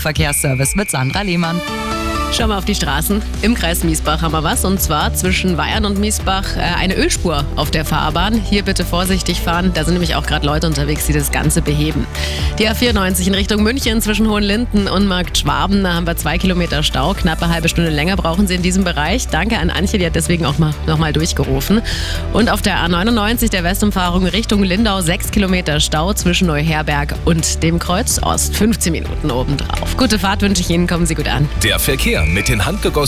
Verkehrsservice mit Sandra Lehmann. Schauen wir auf die Straßen. Im Kreis Miesbach haben wir was und zwar zwischen Weyern und Miesbach äh, eine Ölspur auf der Fahrbahn. Hier bitte vorsichtig fahren, da sind nämlich auch gerade Leute unterwegs, die das Ganze beheben. Die A94 in Richtung München zwischen Hohenlinden und Markt Schwaben, da haben wir zwei Kilometer Stau. Knappe halbe Stunde länger brauchen Sie in diesem Bereich. Danke an Antje, die hat deswegen auch mal, nochmal durchgerufen. Und auf der A99 der Westumfahrung Richtung Lindau sechs Kilometer Stau zwischen Neuherberg und dem Kreuz Ost. 15 Minuten obendrauf. Gute Fahrt wünsche ich Ihnen, kommen Sie gut an. Der Verkehr mit den handgegossenen